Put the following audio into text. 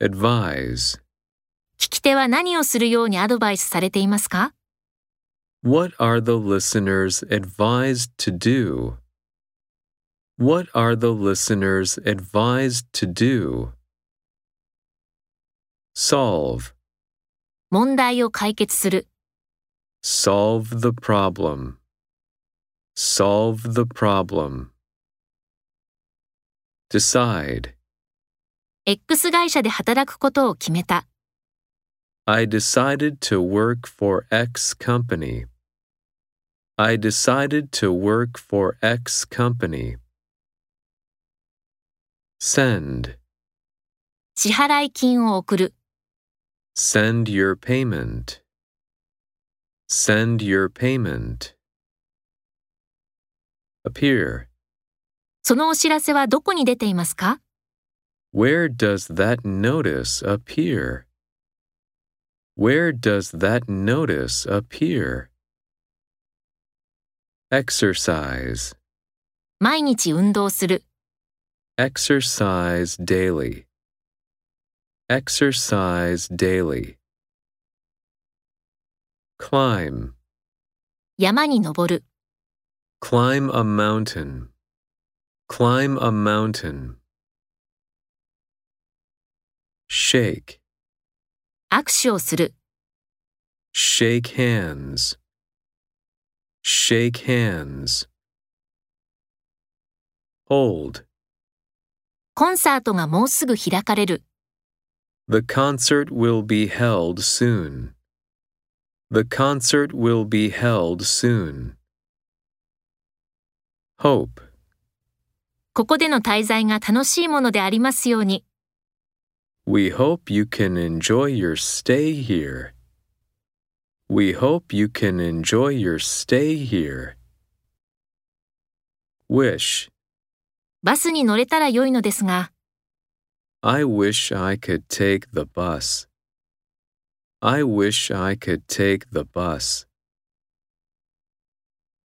advise. 聞き手は何をするようにアドバイスされていますか What are the listeners advised to do? What are the listeners advised to do? Solve. 問題を解決する。 Solve the problem. Solve the problem. Decide. X 会社で働くことを決めた。I decided to work for X company. I decided to work for X company. Send. 支払金を送る。Send your payment. Send your payment. Appear. そのお知らせはどこに出ていますか Where does that notice appear? Where does that notice appear? Exercise. 毎日運動する。 Exercise daily. Exercise daily. Climb. 山に登る。 Climb a mountain. Climb a mountain. Shake. 握手をする。Shake hands. Shake hands. Hold. コンサートがもうすぐ開かれる。The concert will be held soon. The concert will be held soon. Hope. ここでの滞在が楽しいものでありますように。We hope you can enjoy your stay here. We hope you can enjoy your stay here. Wish. バスに乗れたら良いのですが、 I wish I could take the bus. I wish I could take the bus.